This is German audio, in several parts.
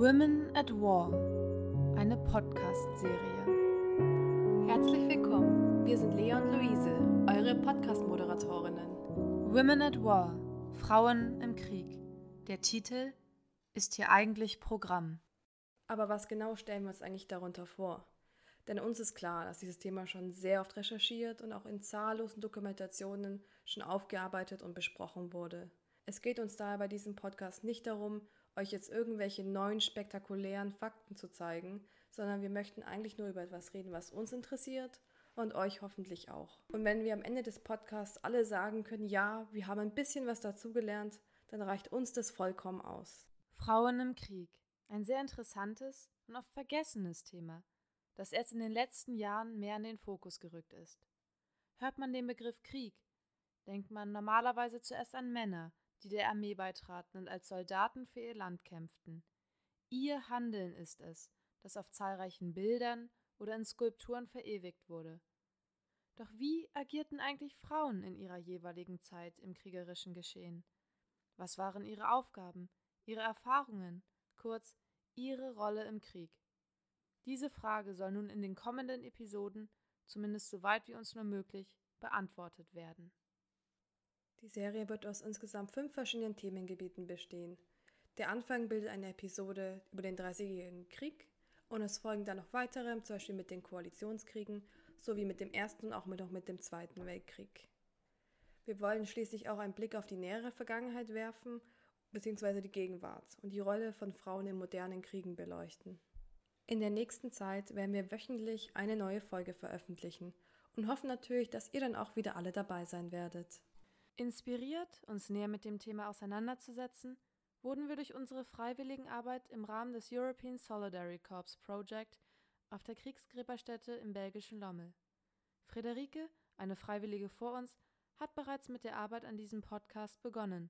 Women at War, eine Podcast-Serie. Herzlich willkommen, wir sind Lea und Luise, eure Podcast-Moderatorinnen. Women at War, Frauen im Krieg. Der Titel ist hier eigentlich Programm. Aber was genau stellen wir uns eigentlich darunter vor? Denn uns ist klar, dass dieses Thema schon sehr oft recherchiert und auch in zahllosen Dokumentationen schon aufgearbeitet und besprochen wurde. Es geht uns daher bei diesem Podcast nicht darum, euch jetzt irgendwelche neuen spektakulären Fakten zu zeigen, sondern wir möchten eigentlich nur über etwas reden, was uns interessiert und euch hoffentlich auch. Und wenn wir am Ende des Podcasts alle sagen können, ja, wir haben ein bisschen was dazugelernt, dann reicht uns das vollkommen aus. Frauen im Krieg. Ein sehr interessantes und oft vergessenes Thema, das erst in den letzten Jahren mehr in den Fokus gerückt ist. Hört man den Begriff Krieg, denkt man normalerweise zuerst an Männer, die der Armee beitraten und als Soldaten für ihr Land kämpften. Ihr Handeln ist es, das auf zahlreichen Bildern oder in Skulpturen verewigt wurde. Doch wie agierten eigentlich Frauen in ihrer jeweiligen Zeit im kriegerischen Geschehen? Was waren ihre Aufgaben, ihre Erfahrungen, kurz ihre Rolle im Krieg? Diese Frage soll nun in den kommenden Episoden, zumindest so weit wie uns nur möglich, beantwortet werden. Die Serie wird aus insgesamt fünf verschiedenen Themengebieten bestehen. Der Anfang bildet eine Episode über den Dreißigjährigen Krieg und es folgen dann noch weitere, zum Beispiel mit den Koalitionskriegen sowie mit dem Ersten und auch noch mit dem Zweiten Weltkrieg. Wir wollen schließlich auch einen Blick auf die nähere Vergangenheit werfen, beziehungsweise die Gegenwart und die Rolle von Frauen in modernen Kriegen beleuchten. In der nächsten Zeit werden wir wöchentlich eine neue Folge veröffentlichen und hoffen natürlich, dass ihr dann auch wieder alle dabei sein werdet. Inspiriert, uns näher mit dem Thema auseinanderzusetzen, wurden wir durch unsere Freiwilligenarbeit im Rahmen des European Solidarity Corps Project auf der Kriegsgräberstätte im belgischen Lommel. Friederike, eine Freiwillige vor uns, hat bereits mit der Arbeit an diesem Podcast begonnen,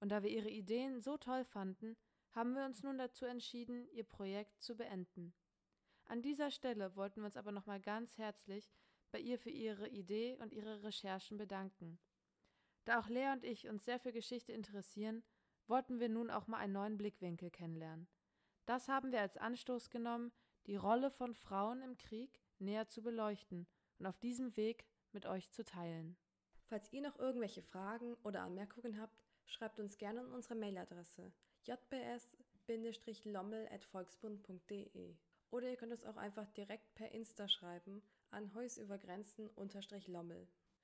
und da wir ihre Ideen so toll fanden, haben wir uns nun dazu entschieden, ihr Projekt zu beenden. An dieser Stelle wollten wir uns aber nochmal ganz herzlich bei ihr für ihre Idee und ihre Recherchen bedanken. Da auch Lea und ich uns sehr für Geschichte interessieren, wollten wir nun auch mal einen neuen Blickwinkel kennenlernen. Das haben wir als Anstoß genommen, die Rolle von Frauen im Krieg näher zu beleuchten und auf diesem Weg mit euch zu teilen. Falls ihr noch irgendwelche Fragen oder Anmerkungen habt, schreibt uns gerne an unsere Mailadresse jbs-lommel.volksbund.de oder ihr könnt uns auch einfach direkt per Insta schreiben an heusübergrenzen-lommel.